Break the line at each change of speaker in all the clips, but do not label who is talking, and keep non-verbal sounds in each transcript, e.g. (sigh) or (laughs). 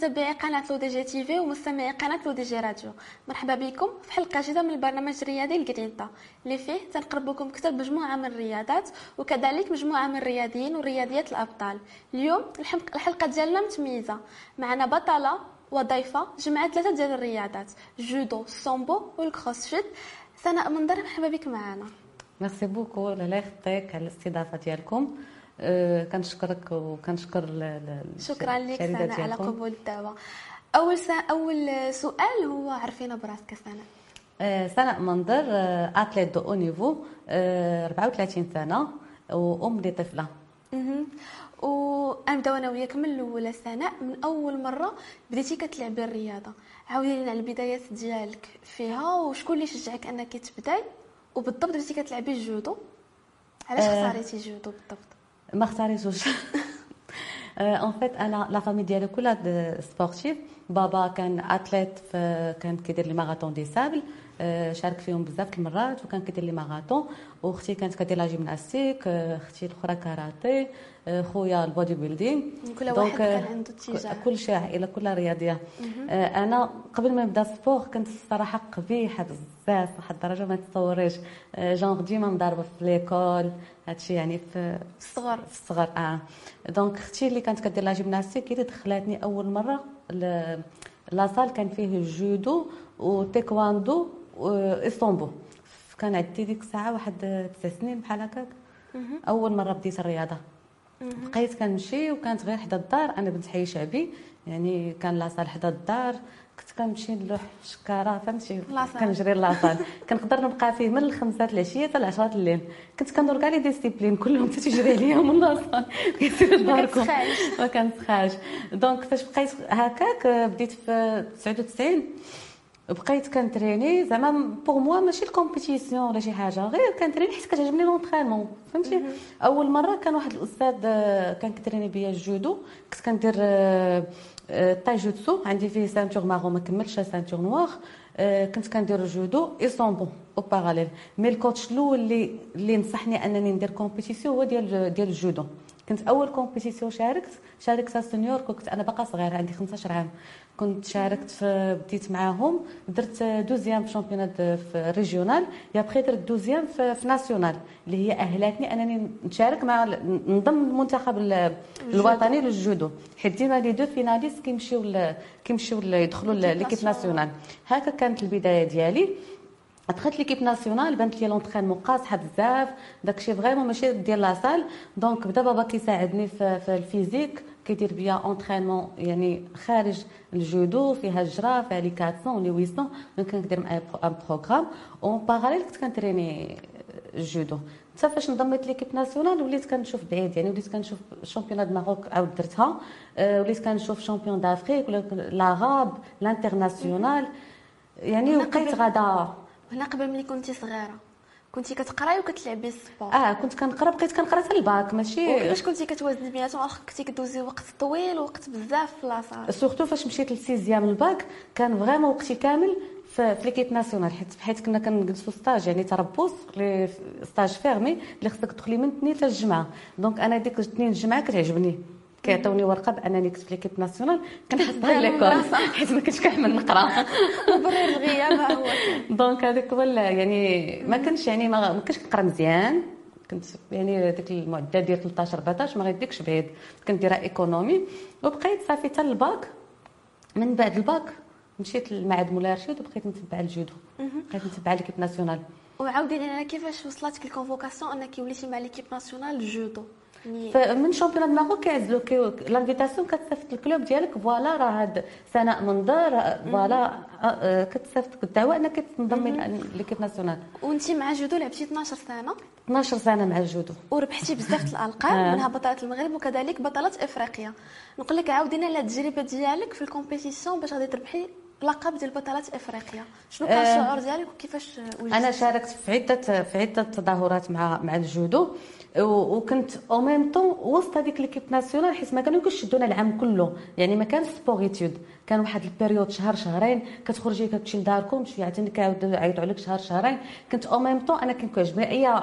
متتبعي قناة LODJ TV ومستمعي قناة LODJ Radio. مرحبا بكم في حلقة جديدة من البرنامج الرياضي الجرينتا. اللي فيه تنقرب لكم مجموعة من الرياضات وكذلك مجموعة من الرياضيين ورياضيات الأبطال. اليوم الحلقة ديالنا متميزة. معنا بطلة وضيفة جمعت ثلاثة ديال الرياضات. جودو السومبو وال crossfit. سناء منظر مرحبا بك معنا.
merci beaucoup لالة يعطيك على الاستضافه ديالكم كنشكرك وكنشكر
شكرا لك سناء على قبول الدعوة. أول. أول سؤال هو عرفينا براسك سناء.
أه سناء منظر athlète de haut niveau 34 سنة وأم لطفلة.
ونبداو أنا وياك من الاولى سناء من أول مرة بديتي كتلعبي الرياضة. عاودي لنا على البدايات ديالك فيها وشكون اللي شجعك أنك تبداي؟ وبالضبط بديتي كتلعبي الجودو. علاش آه، اختاريتي الجودو بالضبط؟
ما اختاريتوش en fait أنا la famille ديالي كلها sportive بابا كان athlète كان كيدير les marathons des sables شارك فيهم بزاف المرات وكان كيدير les marathons. واختي كانت كدير la gymnastique أختي الأخرى كاراتي خويا ال bodybuilding
كل واحد كان عنده اتجاه
كل شيء عائله كلها رياضية. أنا قبل ما نبدا le sport كنت الصراحة قبيحة بزاف واحد الدرجة ما تتصوريش. جونغ ديما مضاربه في l'école هادشي يعني في
الصغر.
في الصغر آه. donc أختي اللي كانت كدير la gymnastique هي اللي دخلاتني أول مرة la salle كان فيه الجودو وتيكواندو واسطنبول كان عندي ديك الساعة واحد تسع سنين بحال هكاك. أول مرة بديت الرياضة. بقيت كنمشي وكانت غير حدا الدار أنا بنت حي شعبي. يعني كان la salle حدا الدار. كنت كنمشي نلوح شكارة فهمتي؟ كنجري la salle. (laughs) كنقدر نبقى فيه من الخمسة العشية حتى العشرة الليل. كنت كندور كاع les disciplines كلهم تيجري عليا من la salle. (laughs) كيصير داركم ما كنسخاش donc فاش بقيت هكاك بديت في 99 بقيت كنتريني زعما pour moi ماشي la compétition ولا شي حاجة غير كنتريني حيت كتعجبني l'entraînement فهمتي؟ أول مرة كان واحد الأستاذ كان كيتريني بيا الجودو كنت كندير تايجوتسو عندي فيه ceinture marron ما كملتش ceinture noire كنت كندير الجودو et sambo en parallèle mais الكوتش الأول اللي اللي نصحني أنني ندير compétition هو ديال ديال الجودو. كنت أول compétition شاركت شاركت senior كنت أنا باقا صغيرة عندي 15 عام. كنت شاركت في بديت معاهم درت deuxième في championnat في régional يا بخي درت deuxième في, في national اللي هي اهلتني أنني نشارك مع نضم المنتخب الوطني للجودو. حيت ديما les deux finalistes كيمشيو كيمشيو يدخلوا l'équipe nationale هكا كانت البداية ديالي. دخلت l'équipe nationale بانت لي l'entraînement قاصحه بزاف. داكشي vraiment ماشي ديال la salle donc بدا بابا كيساعدني في, في le physique. كيدير بيا entraînement يعني خارج الجودو فيها الجرا فيها لي 400 لي 800 donc كندير معاه un programme. en parallèle كنت كنتريني الجودو حتى فاش انضميت l'équipe nationale وليت كنشوف بعيد. يعني وليت كنشوف le championnat du Maroc عاود درتها. وليت كنشوف championnat d'Afrique ولا la Rabat internationale. يعني وبقيت غادا
هنا قبل ملي كنتي صغيرة كنتي كتقراي وكتلعبي le
sport؟ آه كنت كنقرأ بقيت كنقرأ حتى le bac ماشي.
وكيفاش كنتي كتوازني بيناتهم؟ واخا كنتي كدوزي وقت طويل ووقت بزاف في la
salle. surtout فاش مشيت لل sixième الباك كان vraiment وقتي كامل في l'équipe nationale حيت حيت كنا كنجلسوا stage يعني تربص stage fermé اللي خصك تدخلي من اثنين حتى الجمعة. دونك أنا ديك الاثنين الجمعه كتعجبني. كيعطيوني ورقة بأنني كنت في l'équipe nationale كنحطها l'école حيت ما كنتش كنحمل نقرا. (laughs)
مبرر الغياب هو.
دونك هذاك هو يعني ما كنتش يعني ما كنتش كنقرا مزيان. كنت يعني ديك المعدل ديال 13 14 ما غيديكش بعيد. كنت دايره économie. وبقيت صافي حتى le bac من بعد le bac مشيت للمعهد مولاي رشيد وبقيت نتبع الجودو بقيت نتبع l'équipe nationale.
وعاودي لنا كيفاش وصلتك la convocation أنك وليتي مع l'équipe nationale الجودو
من championnat Maroc كيعزلوك l'invitation كتصيفط le club ديالك voilà راه هاد سناء منظر voilà كتصيفط الدعوه أنك تنضمي l'équipe nationale.
وأنت مع جودو لعبتي 12 سنة.
12 سنة مع الجودو
وربحتي بزاف الألقاب منها بطلة المغرب وكذلك بطلة إفريقيا. نقول لك عاودينا على التجربة ديالك في la compétition باش غادي تربحي لقب ديال بطلات إفريقيا. شنو كان الشعور ديالك وكيفاش
وجدت أنا شاركت في عدة في عدة تظاهرات مع مع الجودو وكنت au même temps وسط هذيك l'équipe nationale حيت ما كانوا كيشدونا العام كله. يعني ما كانش sport-études كان واحد la période شهر شهرين كتخرجي كتمشي لداركم شي عاوتاني كيعاودوا عليك شهر شهرين. كنت au même temps أنا كان كيعجبني اي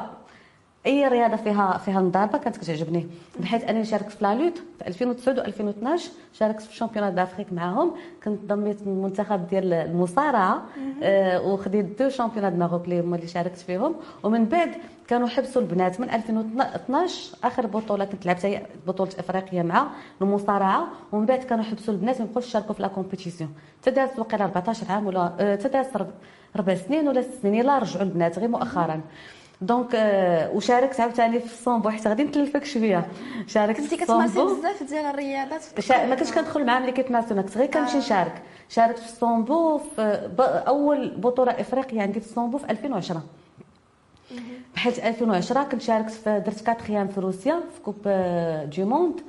اي رياضه فيها فيها مضاربه كانت كتعجبني. بحيث انني شاركت في la lutte في 2009 و2012 شاركت في le championnat d'Afrique معاهم. كنت ضميت المنتخب ديال المصارعة آه وخديت deux championnats Maroc اللي هما اللي شاركت فيهم. ومن بعد كانوا حبسوا البنات. من 2012 آخر بطولة كنت لعبت هي بطولة إفريقيا مع المصارعة. ومن بعد كانوا حبسوا البنات ما يبقوش يشاركوا في la compétition تدازت وقيلا 14 عام ولا تدازت ربع سنين ولا ست سنين لا رجعوا البنات غير مؤخرا. donc وشاركت عاوتاني في السومبو حيت غادي نتلفك شوية شاركت
كنتي كتمارسي بزاف ديال الرياضات.
ما كنتش كندخل معاهم l'équipe nationale كنت غير كنمشي. نشارك شاركت في السومبو في. أول بطولة افريقيا عندي في السومبو في 2010 بحيث 2010 كنت شاركت في درت quatrième في روسيا في coupe du monde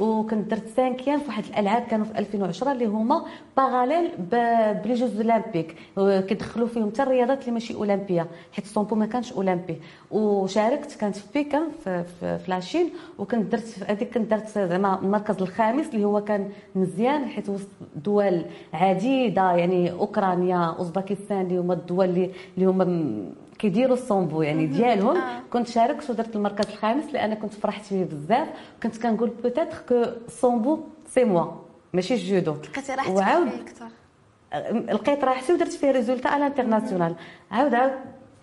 وكنت درت cinquième في واحد الألعاب كانوا في 2010 اللي هما parallèle ب les Jeux Olympiques. كيدخلوا فيهم حتى الرياضات اللي ماشي أولمبية حيت السومبو ما كانش أولمبي. وشاركت كانت في بيكان في, في, في la Chine وكنت درت هذيك كنت درت زعما المركز الخامس اللي هو كان مزيان حيت وسط دول عديدة يعني أوكرانيا أوزباكستان اللي هما الدول اللي هما كيديروا السومبو يعني ديالهم. آه. كنت شاركت ودرت المركز الخامس لأن كنت فرحت فيه بزاف. كنت كنقول peut-être que السومبو c'est moi ماشي الجودو
لقيتي راحتك وعاود أكثر.
لقيت راحتي ودرت فيه résultat على l'international. عاود عاود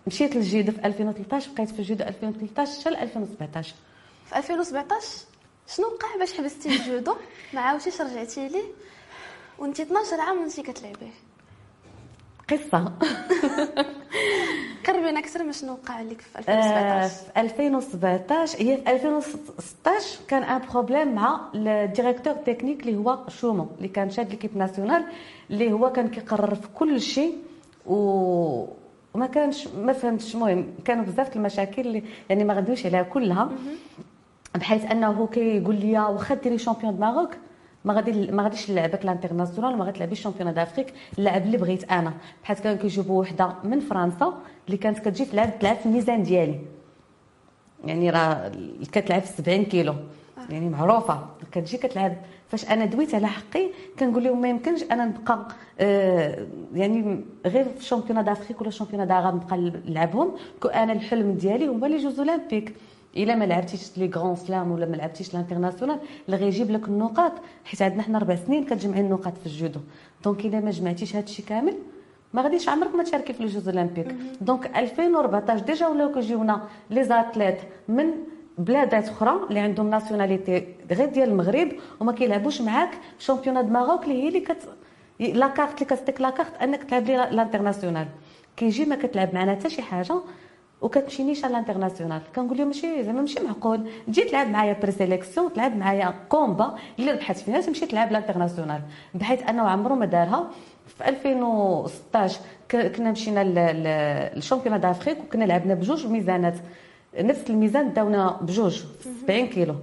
مشيت للجودو في 2013 بقيت في الجودو 2013 حتى 2017
في 2017 شنو وقع باش حبستي الجودو ما عاودتيش رجعتي ليه وانت 12 عام وانت كتلعبيه.
قصة. (laughs) (laughs)
قربينا أكثر من شنو وقع لك في 2017
في 2017 هي في 2016 كان un problème مع ال directeur technique اللي هو شومو اللي كان شاد l'équipe nationale اللي هو كان كيقرر في كل شيء و وما كانش ما فهمتش المهم كانوا بزاف المشاكل اللي يعني ما غاديوش عليها كلها بحيث أنه كيقول لي واخا ديري championne du Maroc ما غادي ما غاديش نلعبك l'international ما غتلعبيش ال championnat d'Afrique. اللعب اللي بغيت أنا. بحال كانوا كيجيبوا وحدة من فرنسا اللي كانت كتجي تلعب تلعب في الميزان ديالي. يعني راه كتلعب 70 كيلو. يعني معروفة. كتجي كتلعب. فاش أنا دويت على حقي كنقول لهم ما يمكنش أنا نبقى آه يعني غير في ال championnat d'Afrique ولا ال championnat نبقى نلعبهم que أنا الحلم ديالي هما les Jeux Olympiques. إلا ما لعبتيش les Grands Slams ولا ما لعبتيش l'international اللي غيجيب لك النقاط حيت عندنا حنا أربع سنين كتجمعي النقاط في الجودو. donc إلا ما جمعتيش هادشي كامل ما غاديش عمرك ما تشاركي في les Jeux Olympiques donc 2014 déjà ولاو كيجيونا les athlètes من بلادات أخرى اللي عندهم nationalité غير ديال المغرب وما كيلعبوش معاك championnat Maroc اللي هي اللي كت la carte اللي كتعطيك la carte أنك تلعب les internationaux. كيجي ما كتلعب معنا حتى شي حاجة وكتمشي نيشان l'international. كنقول لهم ماشي زعما ماشي معقول. تجي تلعب معايا présélection تلعب معايا combat اللي ربحت فيها تمشي تلعب l'international. بحيث انه عمره ما دارها. في 2016 كنا مشينا لل championnat d'Afrique وكنا لعبنا بجوج ميزانات. نفس الميزان داونا بجوج 70 كيلو.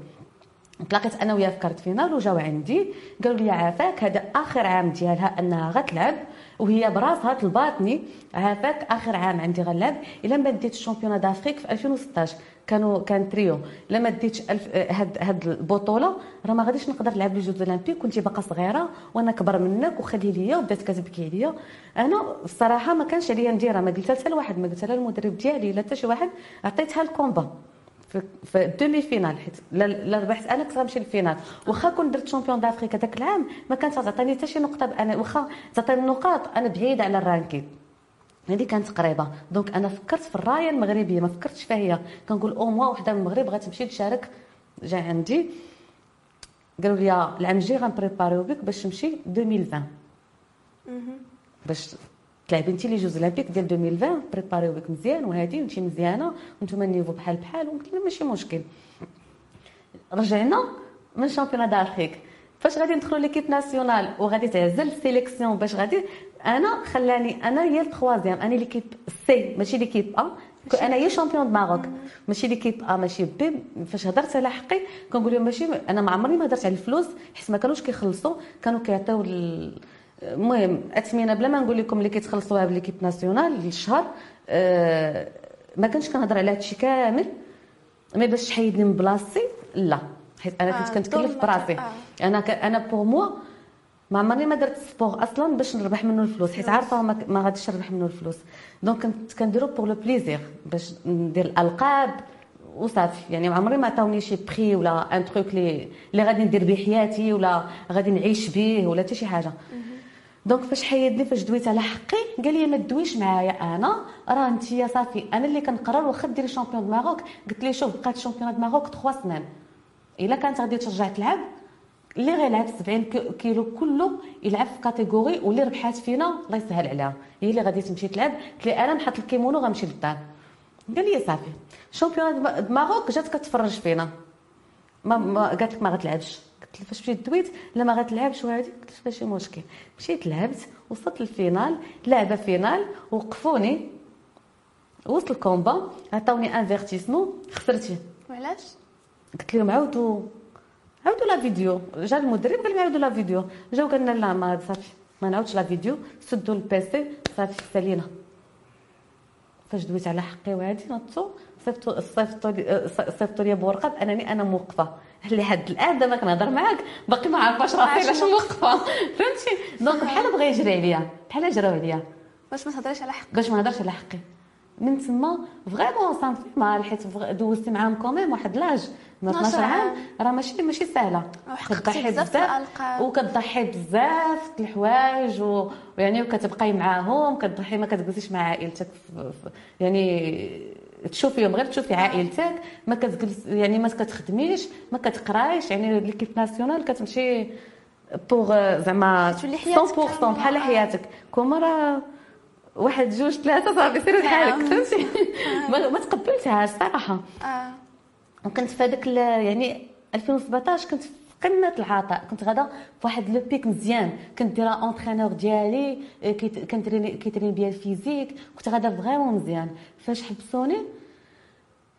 تلاقيت أنا وياها في quart de finale وجاو عندي. قالوا لي عافاك هذا آخر عام ديالها أنها غتلعب. وهي براسها طلباتني عافاك آخر عام عندي غنلعب إلا ما ديت ال championnat d'Afrique في 2016 كانوا كان تريو. إلا ما ديتش هاد هاد البطولة راه ما غاديش نقدر نلعب les Jeux Olympiques كنت باقا صغيرة وأنا كبر منك وخلي ليا وبدات كتبكي عليا أنا الصراحة ما كانش عليا نديرها ما قلتها حتى لواحد ما قلتها للمدرب ديالي لا حتى شي واحد عطيتها ال combat. في ال demi-finale حيت لا ربحت أنا كنت غنمشي لل finale. واخا كنت درت championne d'Afrique هذاك العام ما كانت تعطيني حتى شي نقطة أنا واخا تعطيني النقاط أنا بعيدة على ال ranking هذه كانت قريبة. donc أنا فكرت في الراية المغربية ما فكرتش فيها هي. كنقول أو موا وحدة من المغرب غتمشي تشارك. جا عندي. قالوا لي العام الجاي غنبريباريو بك باش تمشي 2020 باش تلعبي انت لي جوز اولمبيك ديال 2020 بريباريو بك مزيان وهادي وانت مزيانة وأنتم النيفو بحال بحال وقلت ماشي مشكل. رجعنا من شامبيون دافريك. فاش غادي ندخلوا ليكيب ناسيونال وغادي تعزل السيليكسيون باش غادي أنا خلاني أنا هي التخوازيام أنا ليكيب سي ماشي ليكيب ا أنا هي شامبيون دو ماروك ماشي ليكيب ا ماشي بي فاش هضرت على حقي كنقول لهم ماشي أنا ما عمرني ما هضرت على الفلوس حيت ما كانوش كيخلصوا كانوا كيعطيو المهم اثمنه بلا ما نقول لكم اللي كيتخلصوها بليكيب ناسيونال للشهر أه ما كنتش كنهضر على هادشي كامل مي باش تحيدني من بلاصتي؟ لا حيت أنا كنت آه كنتكلف براسي. آه. أنا ك... أنا بوغ موا ما عمرني ما درت سبور أصلا باش نربح منه الفلوس حيت عارفة ما, ما غاديش نربح منه الفلوس. donc كنت كنديرو pour le plaisir باش ندير الألقاب وصافي. يعني عمري ما عطاوني شي prix ولا un truc لي اللي غادي ندير به حياتي ولا غادي نعيش به ولا حتى شي حاجة. donc فاش حيدني فاش دويت على حقي قال لي ما تدويش معايا أنا. راه أنت صافي أنا اللي كنقرر واخا ديري championne du Maroc. قلت لي شوف بقات championne du Maroc 3 سنين. إلا كانت غادي ترجع تلعب اللي غيلعب 70 كيلو كله يلعب في catégorie واللي ربحات فينا الله يسهل عليها. هي اللي غادي تمشي تلعب. قلت لي أنا نحط الكيمونو غنمشي للدار. قال لي صافي championnat du Maroc جات كتفرج فينا. ما, ما قالت لك ما غتلعبش. قلت لها فاش مشيت دويت لا ما غتلعبش وهادي قلت لها ماشي مشكل. مشيت لعبت وصلت لل finale لعبت finale وقفوني. وصل ال combat عطاوني avertissement خسرتي.
وعلاش؟
قلت لهم عاودوا عاودوا la vidéo. جا المدرب قال لي عاودوا la vidéo. جاو قالنا لا ما صافي ما نعاودش la vidéo. سدوا ال PC صافي سالينا. فاش دويت على حقي وهادي نطو صيفطوا صيفطوا صيفطوا لي بورقة بأنني أنا موقفة. لحد الآن دابا كنهضر معاك. باقي ما عارفاش راسي علاش موقفة. فهمتي؟ donc بحال بغا يجري عليا بحال جراو عليا.
باش ما تهضريش على حقك
باش ما نهضرش على حقي. من تما vraiment sentie mal حيت دوزت معاهم quand même واحد l'âge 12 عام راه ماشي ماشي سهلة.
كتضحي بزاف
وكتضحي بزاف الحوايج ويعني وكتبقاي معاهم كتضحي ما كتجلسيش مع عائلتك يعني تشوفيهم غير تشوفي عائلتك ما كتجلس يعني ما كتخدميش ما كتقرايش يعني l'équipe nationale كتمشي pour زعما 100% بحال حياتك. كوما راه واحد جوج ثلاثة صافي سير بحالك. فهمتي؟ ما تقبلتهاش صراحة.
آه.
وكنت في هذاك يعني 2017 كنت قمة العطاء. كنت غادا في واحد le pic مزيان. كنت دايره entraîneur ديالي كنتريني كيتريني بيا ال physique كنت غادا vraiment مزيان. فاش حبسوني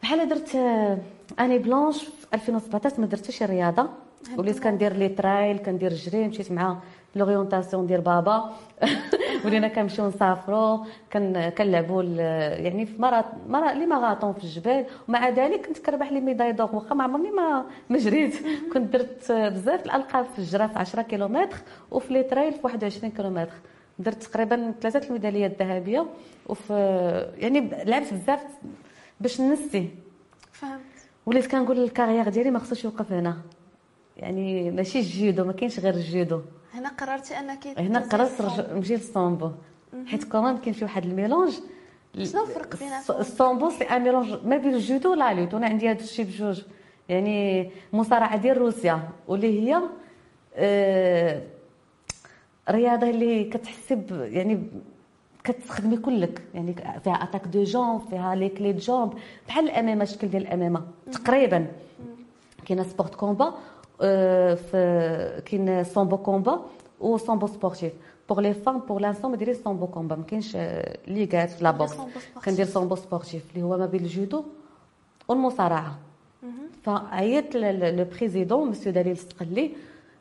بحال درت année blanche في 2017 ما درت حتى شي رياضة. وليت كندير les trails كندير الجري مشيت مع l'orientation ديال بابا. (laughs) ولينا كنمشيو نسافروا كنلعبوا يعني في مرات مرة les marathons في الجبال. ومع ذلك كنت كنربح les médailles d'or. واخا ما عمرني ما ما جريت. (laughs) كنت درت بزاف الألقاب في الجرا في 10 كيلومتر وفي les trails في 21 كيلومتر. درت تقريبا ثلاثة الميداليات الذهبية. وفي يعني لعبت بزاف باش نسي
فهمت.
وليت كنقول ال carrière ديالي ما خصوش يوقف هنا. يعني ماشي الجيدو ما كاينش غير الجيدو
هنا قررتي أنك
هنا قررت نمشي للسامبو حيت كمان كاين فيه واحد ال mélange.
شنو الفرق بين
السامبو c'est un mélange. ما بين الجودو و la lutte أنا عندي هاد الشيء بجوج. يعني مصارعة ديال روسيا. واللي هي آه رياضة اللي كتحسي يعني كتستخدمي كلك. يعني فيها attaque de jambes فيها les clés de jambes بحال ال MMA الشكل ديال ال MMA تقريبا. كاينة sport combat في كاين sambo combat و sambo sportif pour les femmes pour l'instant ما ديريش sambo combat ما كاينش les gants في la boxe كندير sambo sportif اللي هو ما بين الجودو والمصارعه فعيطت le président monsieur دليل السقلي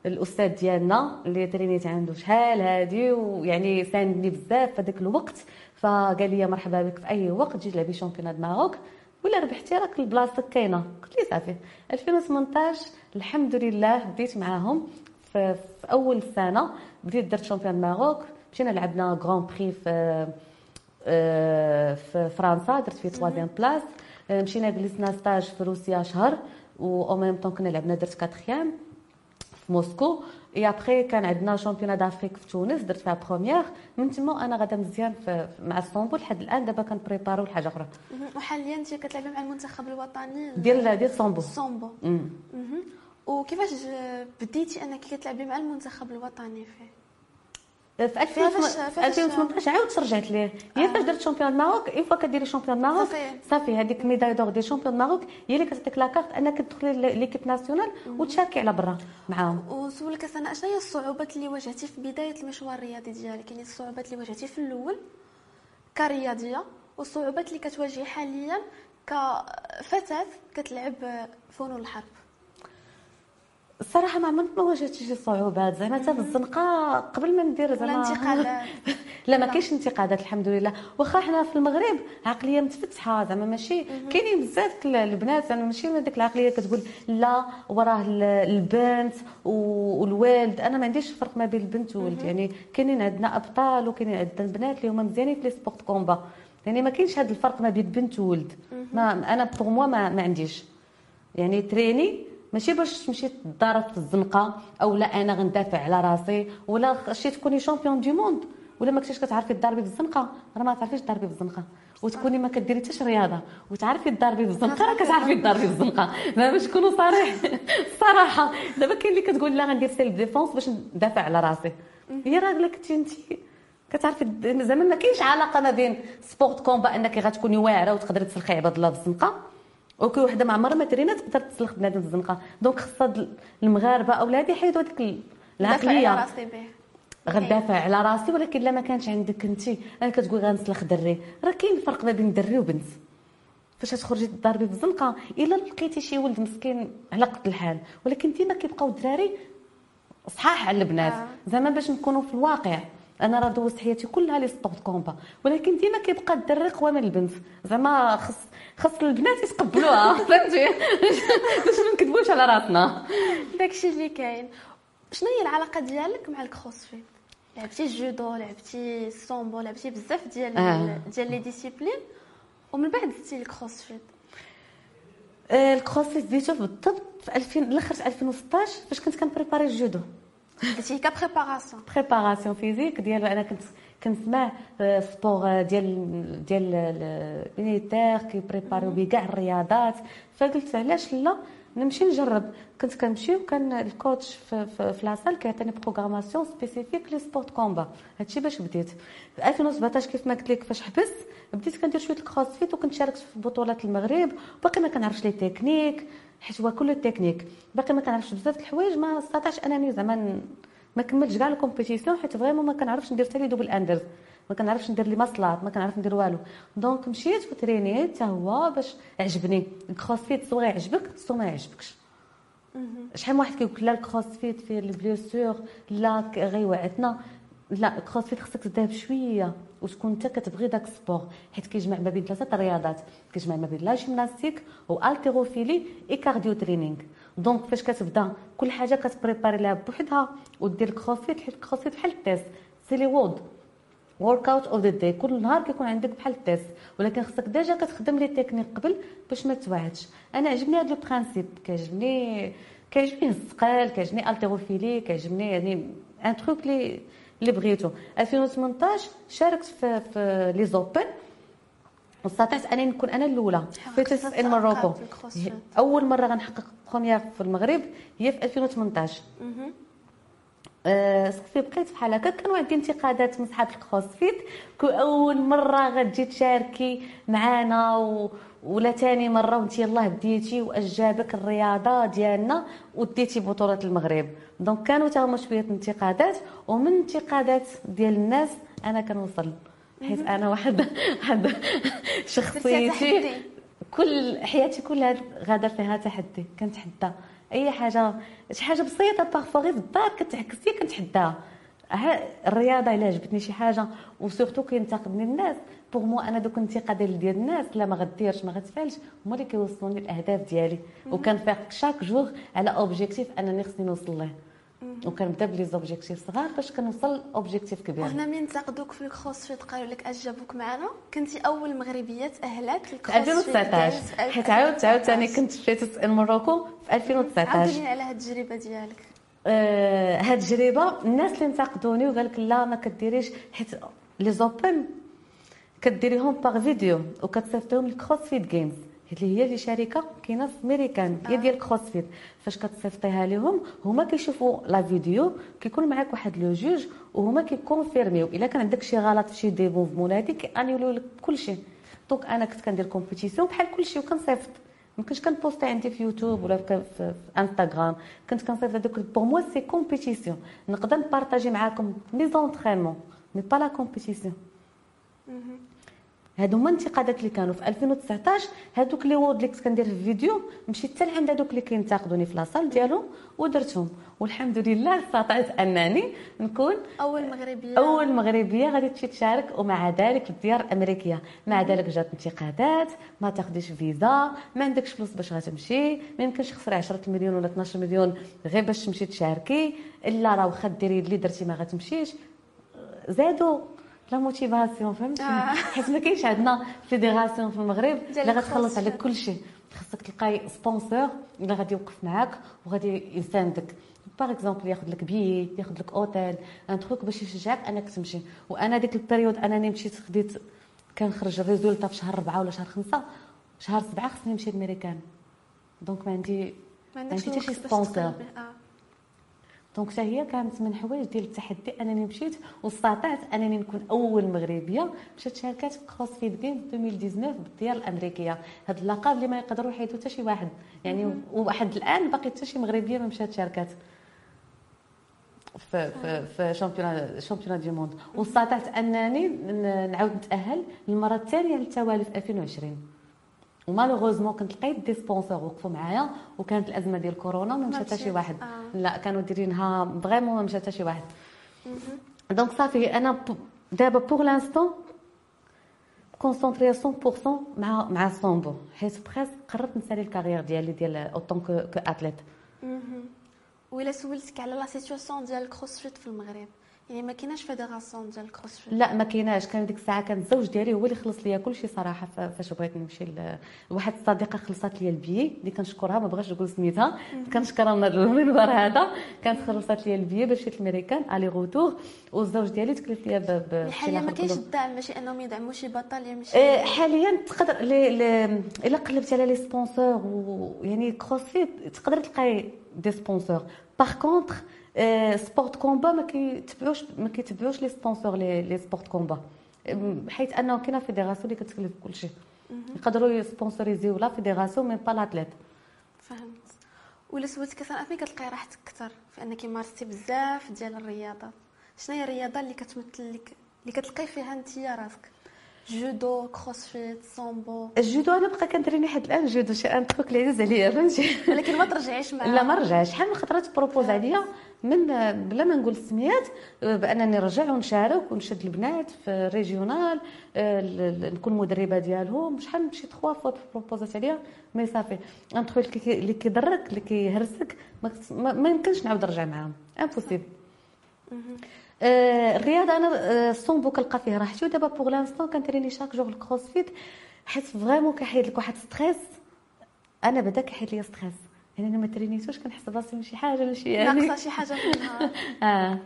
الاستاذ ديالنا اللي ترينيت عنده شحال هادي ويعني ساندني بزاف في هذاك الوقت فقال لي مرحبا بك في اي وقت جي تلعبي championnat Maroc ولا ربحتي راك البلاصه كاينة. قلت لي صافي. 2018 الحمد لله بديت معاهم في, في أول سنة. بديت درت championne Maroc. مشينا لعبنا Grand Prix في آه، في فرنسا. درت فيه 3 place آه، مشينا جلسنا stage في روسيا شهر. و au même temps كنا لعبنا درت quatrième. في موسكو اي ابخي كان عندنا championnat d'Afrique في تونس درت فيها première من تما أنا غادا مزيان في مع السامبو لحد الآن دابا كن préparer و لحاجة أخرى.
وحاليا أنت كتلعبي مع المنتخب الوطني؟
ديال ديال السامبو
السامبو وكيفاش بديتي أنك كتلعبي مع المنتخب الوطني فيه
في 2018 عاودت رجعت ليه. هي فاش درت championne Maroc une fois كديري championne Maroc صافي. هذيك médaille d'or ديال championne Maroc هي اللي كتعطيك la carte أنك تدخلي l'équipe nationale وتشاركي على برا معاهم.
ونسولك أنا أشنو هي الصعوبات اللي واجهتي في بداية المشوار الرياضي ديالك؟ يعني الصعوبات اللي واجهتي في الأول كرياضية والصعوبات اللي كتواجهي حاليا كفتاة كتلعب فنون الحرب.
الصراحه ما عمرت ما واجهت شي صعوبات. زعما حتى في الزنقة قبل ما ندير
زعما انتقادات (laughs)
لا ما كاينش انتقادات الحمد لله. واخا حنا في المغرب عقلية متفتحة زعما ماشي كاينين بزاف البنات زعما ماشي من ديك العقلية كتقول لا وراه البنت والوالد. أنا ما عنديش فرق ما بين البنت والولد. يعني كاينين عندنا أبطال وكاينين عندنا البنات اللي هما مزيانين في les sports combat. يعني ما كاينش هذا الفرق ما بين بنت وولد ما أنا pour moi ما, ما عنديش. يعني تريني ماشي باش تمشي تضارب في الزنقة أو لا أنا غندافع على راسي ولا شي تكوني championne du monde ولا ما كنتيش كتعرفي تضربي بالزنقة راه ما تعرفيش تضربي بالزنقة. وتكوني ما كديري حتى رياضة وتعرفي تضربي بالزنقة راه كتعرفي تضربي بالزنقة. دابا باش نكونوا صريح. (laughs) الصراحه دابا كاين اللي كتقول لا غندير self défense باش ندافع على راسي. هي راه الا كنتي انت كتعرفي زعما ما كاينش علاقة ما بين sport combat أنك غتكوني واعرة وتقدري تسلخي عباد الله بالزنقة. OK وحدة ما عمرها ما ترينا تقدر تسلخ بنادم بالزنقه donc خصها المغاربة أولادي يحيدوا هذيك العقلية. غندافع على راسي ولكن لا ما كانش عندك أنت. أنا كتقول غنسلخ دري. راه كاين فرق ما بين دري وبنت. فاش تخرجي تضربي بالزنقه إلا لقيتي شي ولد مسكين على قد الحال. ولكن ديما كيبقاو الدراري صحاح على البنات. آه. زعما باش نكونوا في الواقع. أنا راه دوزت حياتي كلها les sports combat ولكن ديما كيبقى الدري قوى من البنت. زعما خص خص البنات يتقبلوها. (laughs) فهمتي؟ باش ما نكذبوش على راسنا.
داكشي اللي كاين. شنو هي العلاقة ديالك مع ال CrossFit؟ لعبتي الجودو لعبتي السامبو لعبتي بزاف ديال آه. ديال les disciplines. ومن بعد زدتي ال CrossFit.
آه، ال CrossFit بديتو بالضبط في 2000 الآخر 2016 فاش كنت كن préparer الجودو.
درتي كا
préparation physique ديال أنا كنت كنسمع sport ديال ديال ال militaire كي préparer يو بي كاع الرياضات. فقلت علاش لا؟ نمشي نجرب. كنت كنمشي وكان ال coach في, في, في la salle كيعطيني programmation spécifique les sports combat. هادشي باش بديت. في 2017 كيف ما قلت لك فاش حبست بديت كندير شوية ال CrossFit وكنت شاركت في بطولات المغرب. باقي ما كنعرفش les techniques حيت هو كله تكنيك. باقي ما كنعرفش بزاف الحوايج ما استطعتش أنني زعما ما كملتش كاع ال compétitions حيت vraiment ما كنعرفش ندير حتى les double unders. ما كنعرفش ندير les muscle-ups ما كنعرف ندير والو. donc مشيت وترينيت حتى هو باش عجبني. ال CrossFit soit يعجبك soit ما يعجبكش. شحال من واحد كيقول لا ال CrossFit فيه ال blessures لا غيوعدنا لا ال CrossFit خصك تبدا بشويه وتكون انت كتبغي داك ال sport. حيت كيجمع ما بين ثلاثة الرياضات كيجمع ما بين la gymnastique و l'haltérophilie et cardio training donc فاش كتبدا كل حاجة كتبريباري لها بوحدها ودير ال CrossFit حيت ال CrossFit بحال ال test. c'est les WOD workout of the day كل نهار كيكون عندك بحال ال test ولكن خصك déjà كتخدم les techniques قبل باش ما توعدش. أنا عجبني هذا ال principe كيعجبني كيعجبني الثقال كيعجبني l'haltérophilie كيعجبني يعني un truc لي اللي بغيتو 2018 شاركت في, في les Opens واستطعت أنني نكون أنا الأولى. Fittest in Morocco أول مرة غنحقق première في المغرب هي في 2018 أه صافي بقيت بحال هكا. كانوا عندي انتقادات من صحاب ال CrossFit أول مرة غتجي تشاركي معانا و... ولا تاني مرة وانت يلاه بديتي وأجابك الرياضة ديالنا وديتي بطولة المغرب. donc كانوا تا هما شوية انتقادات. ومن انتقادات ديال الناس أنا كنوصل حيت أنا واحد (laughs) واحد شخصيتي كل حياتي كلها غاده فيها تحدي. كنتحدى. أي حاجة. شي حاجة بسيطة parfois غير في الدار كتعكسي كنتحداها الرياضة إلا عجبتني شي حاجة و surtout كينتقدني الناس. pour moi أنا دوك الانتقادات ديال الناس لا ما غديرش ما غتفعلش هما اللي كيوصلوني الأهداف ديالي. وكنفيق chaque jour على objectif أنني خصني نوصل ليه. وكنبدا ب les objectifs صغار باش كنوصل objectif كبير.
وهنا من انتقدوك في ال CrossFit قالوا لك اش جابوك معنا كنتي أول مغربية تأهلت
لل CrossFit 2019 حيت عاود عاود ثاني كنت Fittest in Morocco في 2019
عاودي على هاد التجربة ديالك.
آه هاد التجربة الناس اللي انتقدوني وقال لك لا ما كديريش حيت les Opens كديريهم par vidéo وكتصيفطيهم لل CrossFit Games اللي هي اللي شركة كاينة في ميريكان هي ديال CrossFit فاش كتصيفطيها لهم هما كيشوفوا la vidéo كيكون معاك واحد لو جوج وهما كيكونفيرميو. إلا كان عندك شي غلط في شي des mouvements هذيك كيانيولو لك كلشي donc أنا كنت كندير compétition بحال كلشي وكنصيفط. ما كنتش كنبوستي عندي في يوتيوب ولا في, في انستغرام كنت كنصيفط هذوك pour moi c'est compétition نقدر نبارطاجي معاكم les entraînements mais pas la compétition هادو هما الانتقادات اللي كانوا في 2019 هادوك les WOD اللي كنت كندير في الفيديو مشيت حتى لعند هادوك اللي كينتقدوني في la salle ديالهم ودرتهم. والحمد لله استطعت أنني نكون
أول مغربية.
أول مغربية غادي تمشي تشارك ومع ذلك الديار الأمريكية. مع ذلك جات انتقادات ما تاخديش فيزا ما عندكش فلوس باش غتمشي ما يمكنش خسري 10 مليون ولا 12 مليون غير باش تمشي تشاركي. إلا راه واخا ديري اللي درتي ما غتمشيش زادوا la motivation فهمتي
آه.
حيت ما كاينش عندنا fédération في المغرب اللي غتخلص عليك. كل شيء خاصك تلقاي sponsor اللي غادي يوقف معاك وغادي يساندك par exemple ياخذ لك بيي ياخذ لك hôtel un truc باش يشجعك انك تمشي وأنا ديك ال période انني مشيت خديت كنخرج ال résultat في شهر ربعة ولا شهر خمسة شهر سبعة خصني نمشي لميريكان donc ما عندي
ما
عندي حتى شي
sponsor. آه.
donc هي كانت من الحوايج ديال التحدي أنني مشيت واستطعت أنني نكون أول مغربية مشات شاركات في CrossFit Games 2019 بالديار الأمريكية. هاد اللقب اللي ما يقدروا يحيدوا حتى شي واحد. يعني وواحد الآن باقي حتى شي مغربية ما مشات شاركات في في في champion champion du monde. واستطعت أنني ن- نعاود نتأهل للمرة الثانية للتوالي في 2020 و malheureusement كنت لقيت des sponsors وقفوا معايا وكانت الأزمة ديال كورونا ما مشى حتى شي. واحد
آه.
لا كانوا دايرينها vraiment ما مشى حتى شي واحد donc صافي أنا دابا pour l'instant concentrée 100% مع مع السامبو حيت presque قربت نسالي ال carrière ديالي ديال en tant que que athlète
مهم. وإلا سولتك على la situation ديال ال CrossFit في المغرب يعني ما كايناش fédération ديال ال CrossFit.
لا ما كايناش. كان ديك الساعة كان الزوج ديالي هو اللي خلص ليا كلشي صراحة فاش بغيت نمشي ل... واحد الصديقة خلصت ليا البي اللي كنشكرها ما بغاش نقول سميتها. كنشكرها من المنبر هذا. كانت خلصت ليا البي باش مشيت الميريكان aller retour والزوج ديالي تكلف ليا ب ب
يعني حاليا ما كاينش الدعم باش انهم يدعموا شي بطل يمشي
إيه، حاليا تقدر إلا قلبتي على les sponsors ويعني CrossFit تقدر تلقاي des sponsors par contre sports combat ما كيتبعوش ما كيتبعوش les sponsors les les sports combat حيت انه كاينة fédération اللي كتكلف كلشي يقدروا يسبونسوريزيو la fédération mais pas l'athlète
فهمت. ولا سولتك أصلا فين كتلقاي راحتك أكثر في أنك مارستي بزاف ديال الرياضات شنو هي الرياضة اللي كتمثل لك اللي كتلقاي فيها أنت راسك؟ جودو CrossFit سامبو؟
الجودو أنا باقا كنتريني حد الآن جودو c'est un truc اللي عزيز عليا فهمتي؟
ولكن ما ترجعيش معاها
لا ما رجعش. شحال من خطرات بروبوزاو عليا. من بلا ما نقول السميات بأنني نرجع ونشارك ونشد البنات في régional آه، نكون مدربة ديالهم. شحال من شي trois fois بروبوزات عليا mais صافي ان اللي كي- اللي كيضرك اللي كيهرسك. ما, يمكنش نعاود نرجع معاهم. impossible آه، الرياضة أنا آه، السامبو كنلقى فيه راحتي. ودابا pour l'instant كنتريني chaque jour ال CrossFit حيت vraiment كيحيد لك واحد stress أنا بدا كيحيد لي stress يعني أنا ما ترينيتوش كنحس براسي من شي حاجة ولا شي يعني.
ناقصة شي حاجة في النهار (laughs) آه.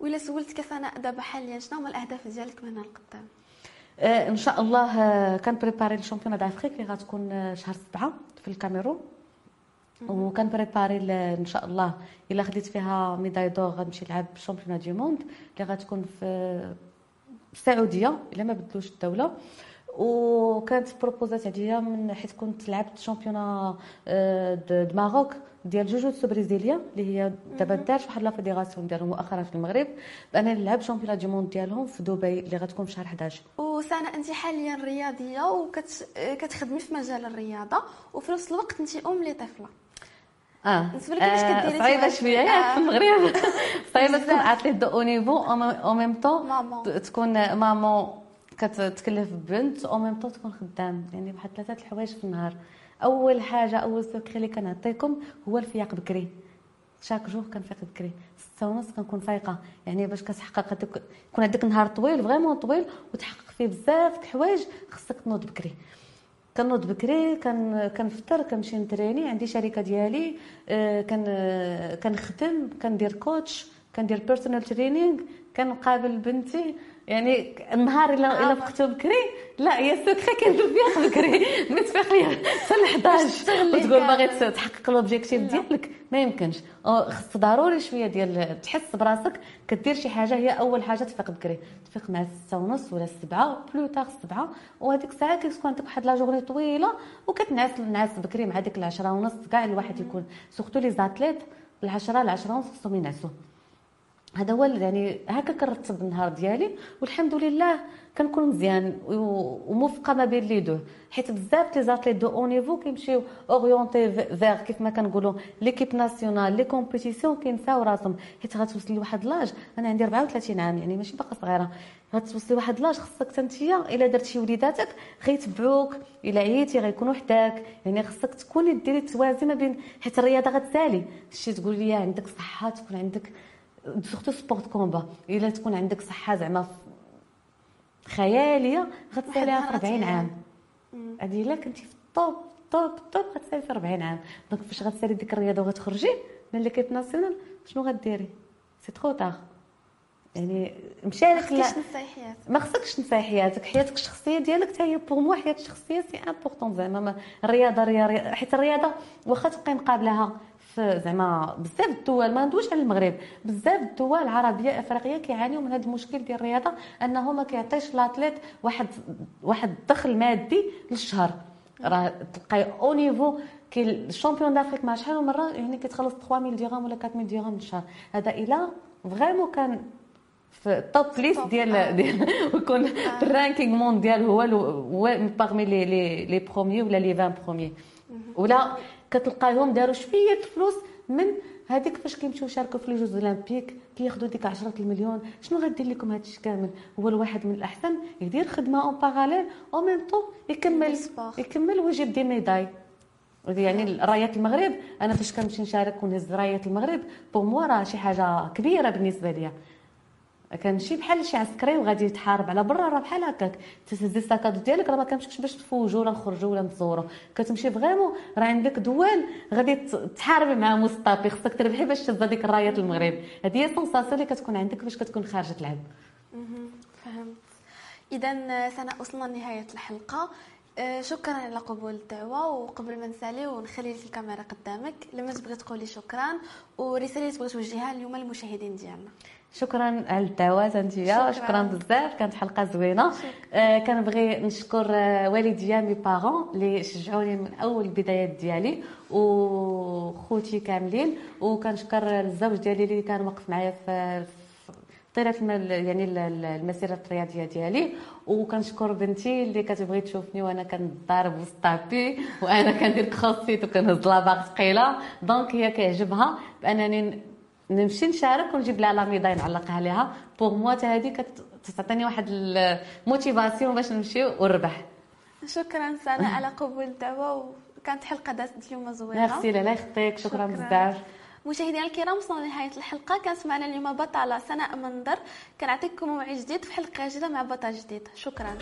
ولا سولتك سناء دابا حاليا شنو هما الأهداف ديالك من هنا لقدام؟
آه، إن شاء الله آه، كنبريباري ال championnat d'Afrique اللي غتكون آه، شهر سبعة في الكاميرون. وكنبريباري إن شاء الله إلا خديت فيها médaille d'or غنمشي نلعب ال championnat du monde اللي غتكون في السعوديه إلا ما بدلوش الدولة. وكانت بروبوزات عليا من حيت كنت لعبت championnat آه، du Maroc ديال jiu-jitsu brésilien اللي هي دابا دارت واحد la fédération ديالهم مؤخرا في المغرب بانني نلعب championnat du monde ديالهم في دبي اللي غتكون في شهر 11
وسناء انت حاليا رياضيه وكتخدمي في مجال الرياضة وفي نفس الوقت انت أم لطفلة
آه
بالنسبة لك كيفاش كديري
صعيبة؟ شوية
آه. (laughs)
في المغرب (laughs) صعيبة تكون. athlète de haut niveau en même
temps.
تكون maman كتكلف بنت أو ميم طون تكون خدام. يعني بحال ثلاثة الحوايج في النهار. أول حاجة أول secret اللي كنعطيكم هو الفياق بكري. chaque jour كنفيق بكري. ستة ونص كنكون فايقة. يعني باش كتحقق هذاك يكون عندك نهار طويل vraiment طويل وتحقق فيه بزاف الحوايج خصك تنوض بكري. كنوض بكري كن كنفطر كنمشي نتريني عندي شركة ديالي آه، آه، كنخدم كندير coach كندير personal training كنقابل بنتي. يعني النهار الا إلا
عامر.
فقتو بكري؟ لا يا secret كاين الفياق بكري ما تفيق ليا. حتى ل 11
تستغلي
وتقول باغي. تحقق l'objectif ديالك؟ ما يمكنش. خص ضروري شوية ديال تحس براسك كدير شي حاجة هي أول حاجة تفيق بكري. تفيق مع الستة ونص ولا السبعة plus tard السبعة. وهذيك الساعة كتكون عندك واحد la journée طويلة وكتنعس النعاس بكري مع ديك العشرة ونص كاع الواحد يكون. surtout les athlètes العشرة العشرة ونص خصهم ينعسوا. هذا هو يعني هكا كنرتب النهار ديالي والحمد لله كنكون مزيان وموفقة ما بين les deux. حيت بزاف les athlètes de haut niveau كيمشيو orientés vers كيف ما كنقولوا l'équipe nationale les compétitions كينساو راسهم. حيت غتوصل لواحد l'âge أنا عندي 34 عام يعني ماشي باقا صغيرة. غتوصلي لواحد l'âge خصك تنتيا إلا درتي وليداتك غيتبعوك إلا عييتي غيكونوا حداك. يعني خصك تكوني ديري توازي ما بين حيت الرياضة غتسالي شي تقول لي عندك صحة تكون عندك surtout sport combat. إلا تكون عندك صحة زعما خيالية غتساليها في 40 عام. هذه إلا كنتي في ال top top top غتسالي في 40 عام. donc فاش غتسالي ديك الرياضة وغتخرجي من l'équipe nationale شنو غديري؟ c'est trop tard يعني مشى لك
لا
ما خصكش تنساي حياتك. حياتك الشخصية ديالك حتى هي pour moi حياتك الشخصية c'est important زعما الرياضة رياضه حيت الرياضة واخا تبقاي مقابلها زعما بزاف الدول ما ندويش على المغرب بزاف الدول العربية افريقيه كيعانيو من هذا المشكل ديال الرياضة أنه ما كيعطيش l'athlète واحد واحد الدخل مادي للشهر. راه تلقاي haut niveau كي ال champion d'Afrique مع شحال من مرة يعني كيتخلص 3000 درهم ولا 4000 درهم الشهر هذا إلا vraiment كان في ال top list ديال ديال ويكون ال ranking mondial هو هو parmi les les les premiers ولا les 20 premiers ولا كتلقاهم داروا شوية الفلوس من هذيك فاش كيمشيو يشاركوا في les Jeux olympiques كياخذوا ديك 10 المليون. شنو غدير لكم هذا الشيء كامل؟ هو الواحد من الأحسن يدير خدمة en parallèle en même temps يكمل يكمل ويجيب des médailles. يعني رايه المغرب. أنا فاش كنمشي نشارك ونهز رايه المغرب pour moi راه شي حاجة كبيرة بالنسبة ليا. كنمشي بحال شي عسكري وغادي يتحارب على برا راه بحال هكاك. تهزي ال sac à dos ديالك راه ما كنمشيش باش تفوجوا ولا نخرجوا ولا نتزوروا كتمشي vraiment راه عندك دول غادي تحاربي مع وسط tapis خصك تربحي باش تهز هذيك الرايه المغرب. هذه هي ال sensation اللي كتكون عندك فاش كتكون خارجة تلعب
فهمت. اذا سناء وصلنا لنهاية الحلقة. أه، شكرا على قبول الدعوة وقبل ما نسالي ونخلي لك الكاميرا قدامك لما تبغي تقولي شكرا؟ ورسالة تبغي توجهها اليوم للمشاهدين ديالنا.
شكرا على الدعوه شكرا, شكرا بزاف كانت حلقة زوينة. آه كنبغي نشكر آه والديا mes parents اللي شجعوني من أول البدايات ديالي وخوتي كاملين. وكنشكر الزوج ديالي اللي كان واقف معايا في طيلة يعني المسيرة الرياضيه ديالي. وكنشكر بنتي اللي كتبغي تشوفني وأنا كنضارب وسط tapis وأنا كندير CrossFit وكنهز la barre ثقيلة. donc هي كيعجبها بأنني نمشي نشارك ونجيب لها la médaille نعلقها عليها pour moi حتى هذه كتعطيني واحد ال motivation باش نمشي ونربح.
شكرا سناء (laughs) على قبول الدعوه وكانت حلقة دازت اليوم زوينة.
ميرسي الله يخليك شكرا, شكرا. بزاف.
مشاهدينا الكرام وصلنا لنهاية الحلقة. كانت معنا اليوم بطلة سناء مندر. كنعطيكم موعد جديد في حلقة جديدة مع بطل جديد شكرا.